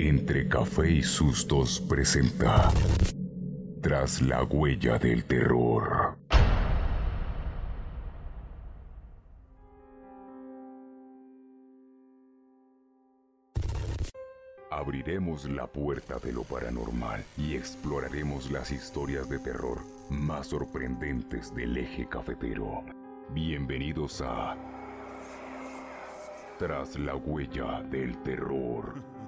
Entre Café y Sustos presenta Tras la huella del terror. Abriremos la puerta de lo paranormal y exploraremos las historias de terror más sorprendentes del eje cafetero. Bienvenidos a Tras la huella del terror.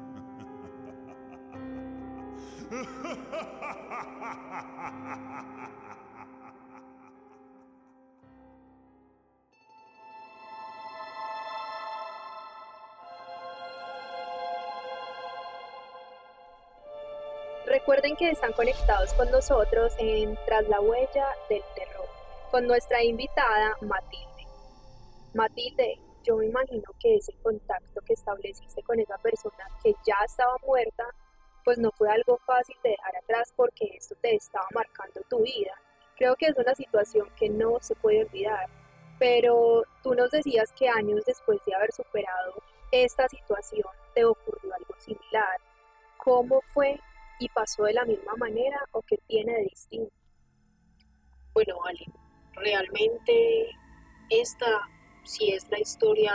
Recuerden que están conectados con nosotros en Tras la huella del terror, con nuestra invitada Matilde. Matilde, yo me imagino que ese contacto que estableciste con esa persona que ya estaba muerta, pues no fue algo fácil de dejar atrás porque esto te estaba marcando tu vida. Creo que es una situación que no se puede olvidar, pero tú nos decías que años después de haber superado esta situación te ocurrió algo similar. ¿Cómo fue y pasó de la misma manera o qué tiene de distinto? Bueno, vale, realmente esta sí es la historia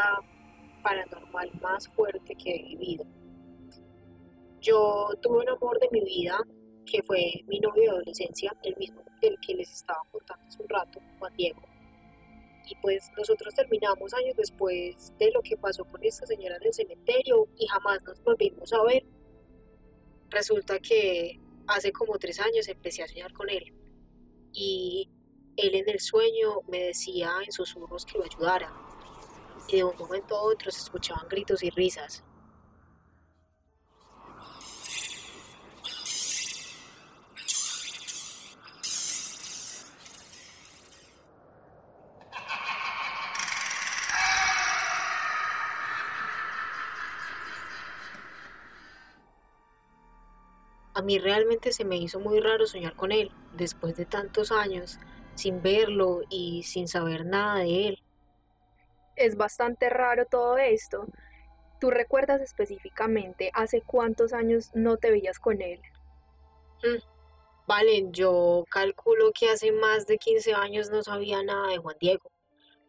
paranormal más fuerte que he vivido. Yo tuve un amor de mi vida que fue mi novio de adolescencia, el mismo del que les estaba contando hace un rato, Juan Diego. Y pues nosotros terminamos años después de lo que pasó con esta señora del cementerio y jamás nos volvimos a ver Resulta que hace como tres años empecé a soñar con él y él en el sueño me decía en susurros que lo ayudara y de un momento a otro se escuchaban gritos y risas. Mí realmente se me hizo muy raro soñar con él, después de tantos años, sin verlo y sin saber nada de él. Es bastante raro todo esto. ¿Tú recuerdas específicamente hace cuántos años no te veías con él? Mm, vale, yo calculo que hace más de 15 años no sabía nada de Juan Diego.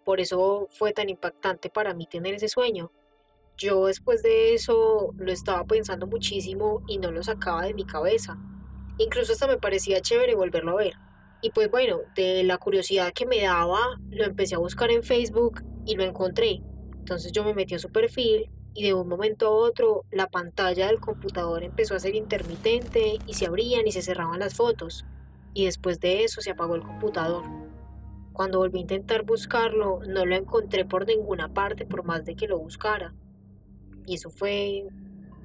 Por eso fue tan impactante para mí tener ese sueño. Yo después de eso lo estaba pensando muchísimo y no lo sacaba de mi cabeza. Incluso hasta me parecía chévere volverlo a ver. Y pues bueno, de la curiosidad que me daba, lo empecé a buscar en Facebook y lo encontré. Entonces yo me metí a su perfil y de un momento a otro la pantalla del computador empezó a ser intermitente y se abrían y se cerraban las fotos. Y después de eso se apagó el computador. Cuando volví a intentar buscarlo, no lo encontré por ninguna parte por más de que lo buscara y eso fue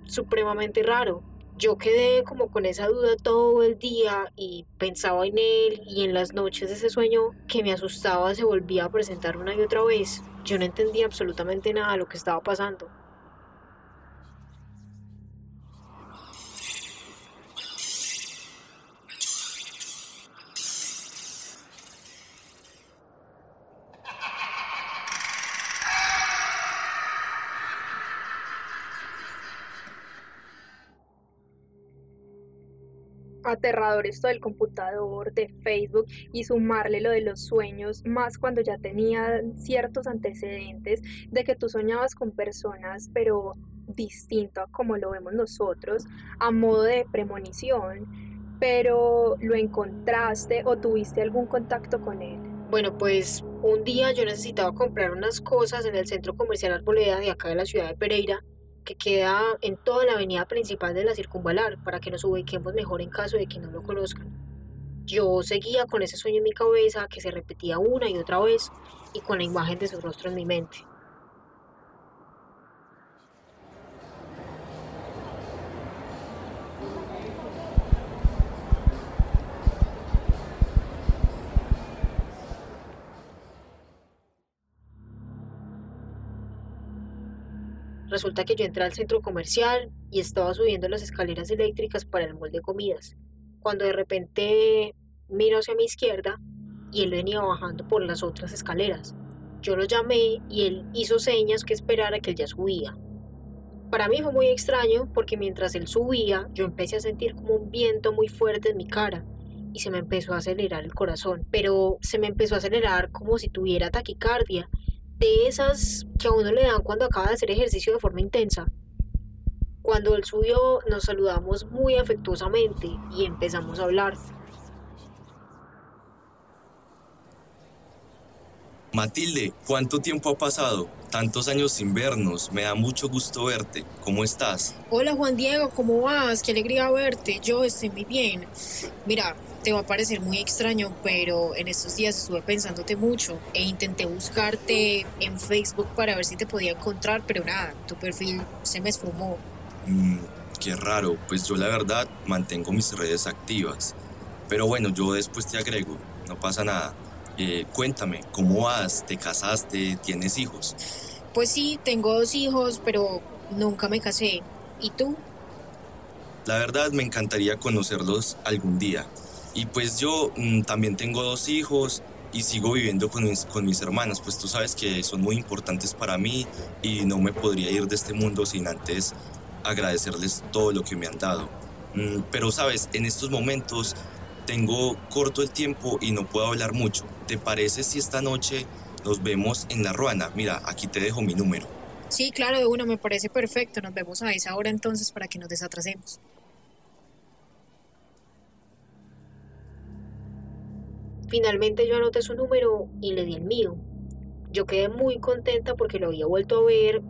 supremamente raro. Yo quedé como con esa duda todo el día y pensaba en él y en las noches ese sueño que me asustaba se volvía a presentar una y otra vez. Yo no entendía absolutamente nada de lo que estaba pasando. Aterrador esto del computador, de Facebook y sumarle lo de los sueños, más cuando ya tenía ciertos antecedentes de que tú soñabas con personas, pero distinto a como lo vemos nosotros, a modo de premonición, pero lo encontraste o tuviste algún contacto con él. Bueno, pues un día yo necesitaba comprar unas cosas en el centro comercial Arboleda de acá de la ciudad de Pereira que queda en toda la avenida principal de la circunvalar para que nos ubiquemos mejor en caso de que no lo conozcan. Yo seguía con ese sueño en mi cabeza que se repetía una y otra vez y con la imagen de su rostro en mi mente. Resulta que yo entré al centro comercial y estaba subiendo las escaleras eléctricas para el molde de comidas, cuando de repente miro hacia mi izquierda y él venía bajando por las otras escaleras. Yo lo llamé y él hizo señas que esperara que él ya subía. Para mí fue muy extraño porque mientras él subía yo empecé a sentir como un viento muy fuerte en mi cara y se me empezó a acelerar el corazón, pero se me empezó a acelerar como si tuviera taquicardia, de esas que a uno le dan cuando acaba de hacer ejercicio de forma intensa. Cuando él subió nos saludamos muy afectuosamente y empezamos a hablar. Matilde, ¿cuánto tiempo ha pasado? Tantos años sin vernos, me da mucho gusto verte. ¿Cómo estás? Hola Juan Diego, ¿cómo vas? Qué alegría verte. Yo estoy muy bien. Mira, te va a parecer muy extraño, pero en estos días estuve pensándote mucho e intenté buscarte en Facebook para ver si te podía encontrar, pero nada, tu perfil se me esfumó. Mm, qué raro, pues yo la verdad mantengo mis redes activas. Pero bueno, yo después te agrego, no pasa nada. Eh, cuéntame, ¿cómo vas? ¿Te casaste? ¿Tienes hijos? Pues sí, tengo dos hijos, pero nunca me casé. ¿Y tú? La verdad me encantaría conocerlos algún día. Y pues yo mm, también tengo dos hijos y sigo viviendo con mis, con mis hermanas, pues tú sabes que son muy importantes para mí y no me podría ir de este mundo sin antes agradecerles todo lo que me han dado. Mm, pero sabes, en estos momentos tengo corto el tiempo y no puedo hablar mucho. ¿Te parece si esta noche nos vemos en la ruana? Mira, aquí te dejo mi número. Sí, claro, de una me parece perfecto. Nos vemos a esa hora entonces para que nos desatrasemos. Finalmente yo anoté su número y le di el mío. Yo quedé muy contenta porque lo había vuelto a ver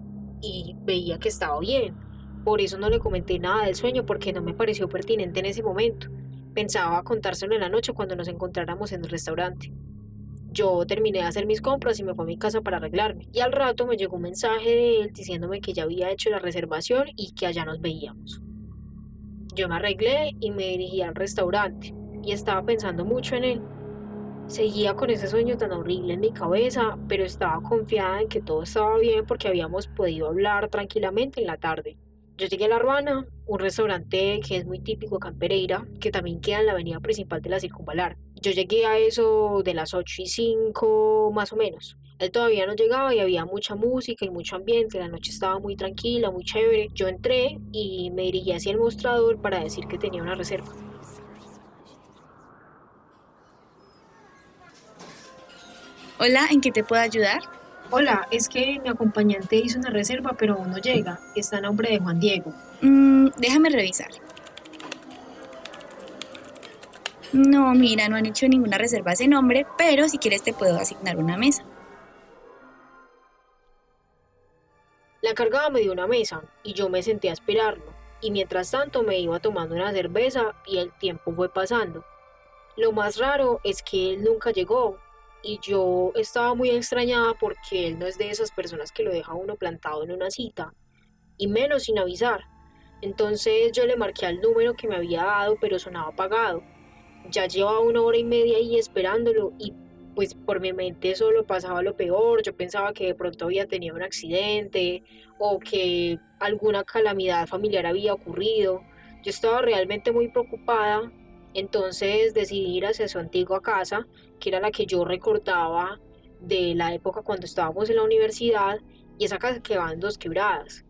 y veía que estaba bien. Por eso no le comenté nada del sueño porque no me pareció pertinente en ese momento. Pensaba contárselo en la noche cuando nos encontráramos en el restaurante. Yo terminé de hacer mis compras y me fui a mi casa para arreglarme. Y al rato me llegó un mensaje de él diciéndome que ya había hecho la reservación y que allá nos veíamos. Yo me arreglé y me dirigí al restaurante y estaba pensando mucho en él. Seguía con ese sueño tan horrible en mi cabeza, pero estaba confiada en que todo estaba bien porque habíamos podido hablar tranquilamente en la tarde. Yo llegué a La Ruana, un restaurante que es muy típico acá en Pereira, que también queda en la avenida principal de la Circunvalar. Yo llegué a eso de las 8 y 5 más o menos. Él todavía no llegaba y había mucha música y mucho ambiente, la noche estaba muy tranquila, muy chévere. Yo entré y me dirigí hacia el mostrador para decir que tenía una reserva. Hola, ¿en qué te puedo ayudar? Hola, es que mi acompañante hizo una reserva, pero aún no llega. Está a nombre de Juan Diego. Mm, déjame revisar. No, mira, no han hecho ninguna reserva a ese nombre, pero si quieres te puedo asignar una mesa. La cargaba me dio una mesa y yo me senté a esperarlo. Y mientras tanto me iba tomando una cerveza y el tiempo fue pasando. Lo más raro es que él nunca llegó y yo estaba muy extrañada porque él no es de esas personas que lo deja uno plantado en una cita, y menos sin avisar. Entonces yo le marqué al número que me había dado, pero sonaba apagado. Ya llevaba una hora y media ahí esperándolo y pues por mi mente solo pasaba lo peor. Yo pensaba que de pronto había tenido un accidente o que alguna calamidad familiar había ocurrido. Yo estaba realmente muy preocupada entonces decidí ir hacia su antigua casa, que era la que yo recordaba de la época cuando estábamos en la universidad, y esa casa quedaba en dos quebradas.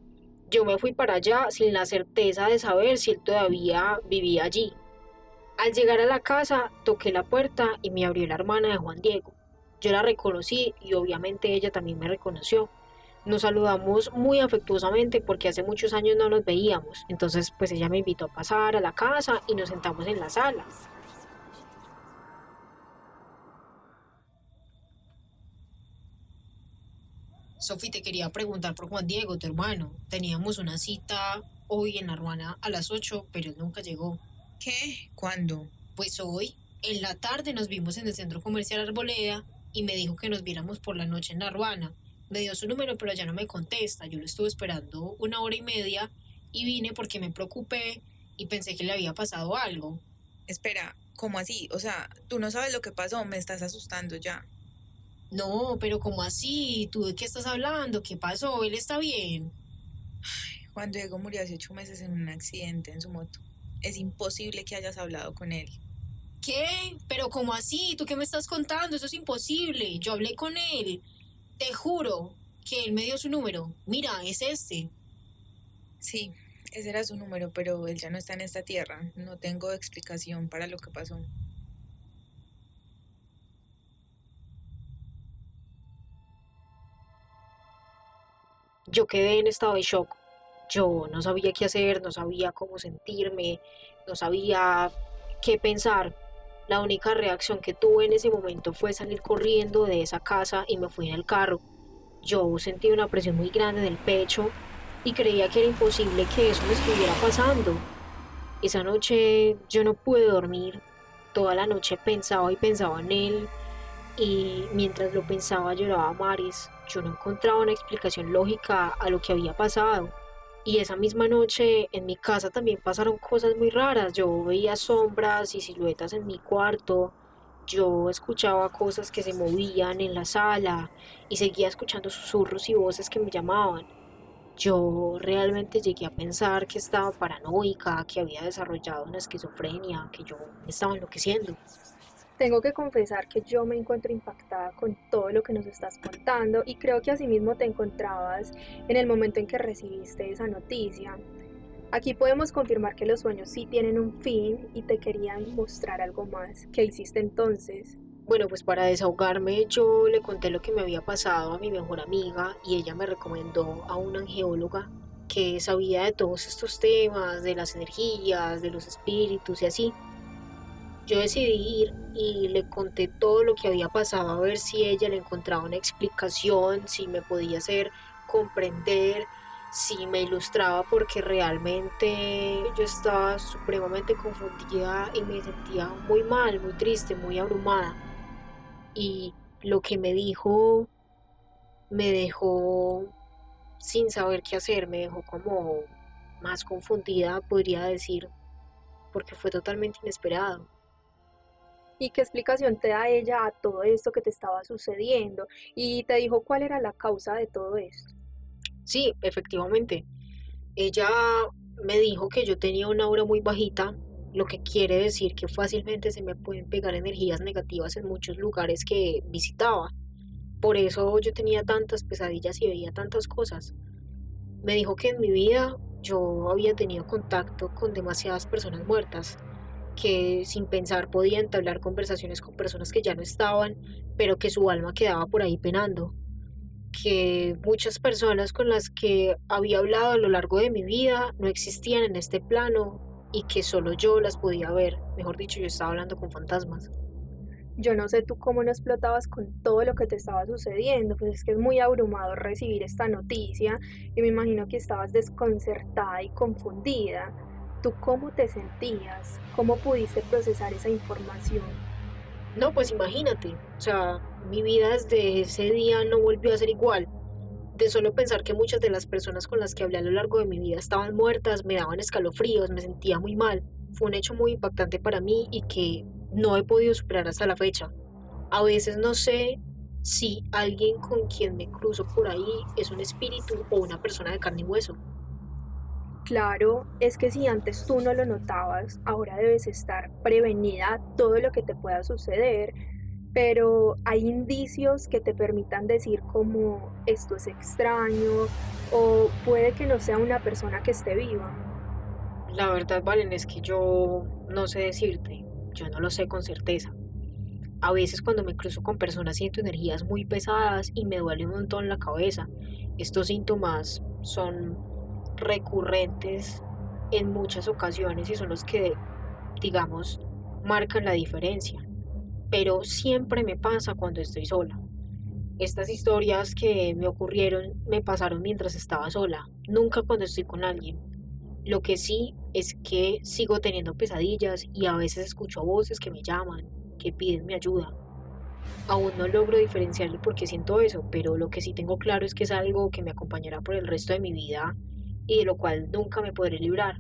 Yo me fui para allá sin la certeza de saber si él todavía vivía allí. Al llegar a la casa, toqué la puerta y me abrió la hermana de Juan Diego. Yo la reconocí y obviamente ella también me reconoció. Nos saludamos muy afectuosamente porque hace muchos años no nos veíamos. Entonces, pues ella me invitó a pasar a la casa y nos sentamos en la sala. Sofi, te quería preguntar por Juan Diego, tu hermano. Teníamos una cita hoy en la Ruana a las 8, pero él nunca llegó. ¿Qué? ¿Cuándo? Pues hoy, en la tarde, nos vimos en el centro comercial Arboleda y me dijo que nos viéramos por la noche en la Ruana me dio su número, pero ya no me contesta. Yo lo estuve esperando una hora y media y vine porque me preocupé y pensé que le había pasado algo. Espera, ¿cómo así? O sea, tú no sabes lo que pasó, me estás asustando ya. No, pero ¿cómo así? ¿Tú de qué estás hablando? ¿Qué pasó? ¿Él está bien? Juan Diego murió hace ocho meses en un accidente en su moto. Es imposible que hayas hablado con él. ¿Qué? ¿Pero cómo así? ¿Tú qué me estás contando? Eso es imposible. Yo hablé con él. Te juro que él me dio su número. Mira, es este. Sí, ese era su número, pero él ya no está en esta tierra. No tengo explicación para lo que pasó. Yo quedé en estado de shock. Yo no sabía qué hacer, no sabía cómo sentirme, no sabía qué pensar. La única reacción que tuve en ese momento fue salir corriendo de esa casa y me fui en el carro. Yo sentí una presión muy grande en el pecho y creía que era imposible que eso me estuviera pasando. Esa noche yo no pude dormir. Toda la noche pensaba y pensaba en él y mientras lo pensaba lloraba a. Yo no encontraba una explicación lógica a lo que había pasado. Y esa misma noche en mi casa también pasaron cosas muy raras. Yo veía sombras y siluetas en mi cuarto. Yo escuchaba cosas que se movían en la sala y seguía escuchando susurros y voces que me llamaban. Yo realmente llegué a pensar que estaba paranoica, que había desarrollado una esquizofrenia, que yo estaba enloqueciendo. Tengo que confesar que yo me encuentro impactada con todo lo que nos estás contando y creo que asimismo te encontrabas en el momento en que recibiste esa noticia. Aquí podemos confirmar que los sueños sí tienen un fin y te querían mostrar algo más. ¿Qué hiciste entonces? Bueno, pues para desahogarme yo le conté lo que me había pasado a mi mejor amiga y ella me recomendó a una angeóloga que sabía de todos estos temas, de las energías, de los espíritus y así. Yo decidí ir y le conté todo lo que había pasado a ver si ella le encontraba una explicación, si me podía hacer comprender, si me ilustraba porque realmente yo estaba supremamente confundida y me sentía muy mal, muy triste, muy abrumada. Y lo que me dijo me dejó sin saber qué hacer, me dejó como más confundida, podría decir, porque fue totalmente inesperado. ¿Y qué explicación te da ella a todo esto que te estaba sucediendo? Y te dijo cuál era la causa de todo esto. Sí, efectivamente. Ella me dijo que yo tenía una aura muy bajita, lo que quiere decir que fácilmente se me pueden pegar energías negativas en muchos lugares que visitaba. Por eso yo tenía tantas pesadillas y veía tantas cosas. Me dijo que en mi vida yo había tenido contacto con demasiadas personas muertas que sin pensar podía entablar conversaciones con personas que ya no estaban, pero que su alma quedaba por ahí penando, que muchas personas con las que había hablado a lo largo de mi vida no existían en este plano y que solo yo las podía ver, mejor dicho, yo estaba hablando con fantasmas. Yo no sé tú cómo no explotabas con todo lo que te estaba sucediendo, pues es que es muy abrumado recibir esta noticia y me imagino que estabas desconcertada y confundida. ¿Tú cómo te sentías? ¿Cómo pudiste procesar esa información? No, pues imagínate, o sea, mi vida desde ese día no volvió a ser igual. De solo pensar que muchas de las personas con las que hablé a lo largo de mi vida estaban muertas, me daban escalofríos, me sentía muy mal. Fue un hecho muy impactante para mí y que no he podido superar hasta la fecha. A veces no sé si alguien con quien me cruzo por ahí es un espíritu o una persona de carne y hueso. Claro, es que si antes tú no lo notabas, ahora debes estar prevenida todo lo que te pueda suceder, pero hay indicios que te permitan decir como esto es extraño o puede que no sea una persona que esté viva. La verdad, Valen, es que yo no sé decirte, yo no lo sé con certeza. A veces cuando me cruzo con personas siento energías muy pesadas y me duele un montón la cabeza. Estos síntomas son recurrentes en muchas ocasiones y son los que, digamos, marcan la diferencia. Pero siempre me pasa cuando estoy sola. Estas historias que me ocurrieron me pasaron mientras estaba sola, nunca cuando estoy con alguien. Lo que sí es que sigo teniendo pesadillas y a veces escucho voces que me llaman, que piden mi ayuda. Aún no logro diferenciarlo porque siento eso, pero lo que sí tengo claro es que es algo que me acompañará por el resto de mi vida y de lo cual nunca me podré librar.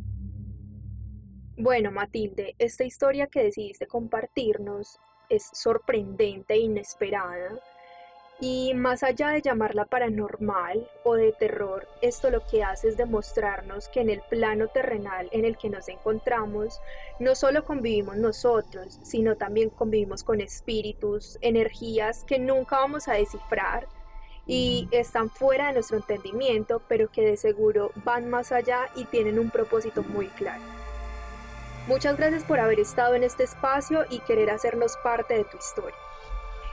Bueno, Matilde, esta historia que decidiste compartirnos es sorprendente e inesperada. Y más allá de llamarla paranormal o de terror, esto lo que hace es demostrarnos que en el plano terrenal en el que nos encontramos, no solo convivimos nosotros, sino también convivimos con espíritus, energías que nunca vamos a descifrar y están fuera de nuestro entendimiento, pero que de seguro van más allá y tienen un propósito muy claro. Muchas gracias por haber estado en este espacio y querer hacernos parte de tu historia.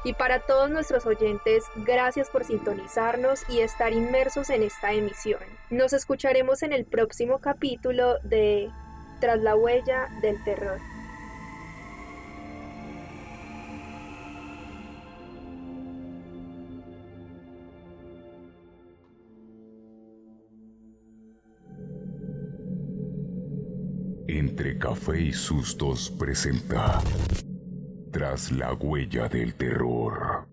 Y para todos nuestros oyentes, gracias por sintonizarnos y estar inmersos en esta emisión. Nos escucharemos en el próximo capítulo de Tras la huella del terror. Entre café y sustos presenta Tras la huella del terror.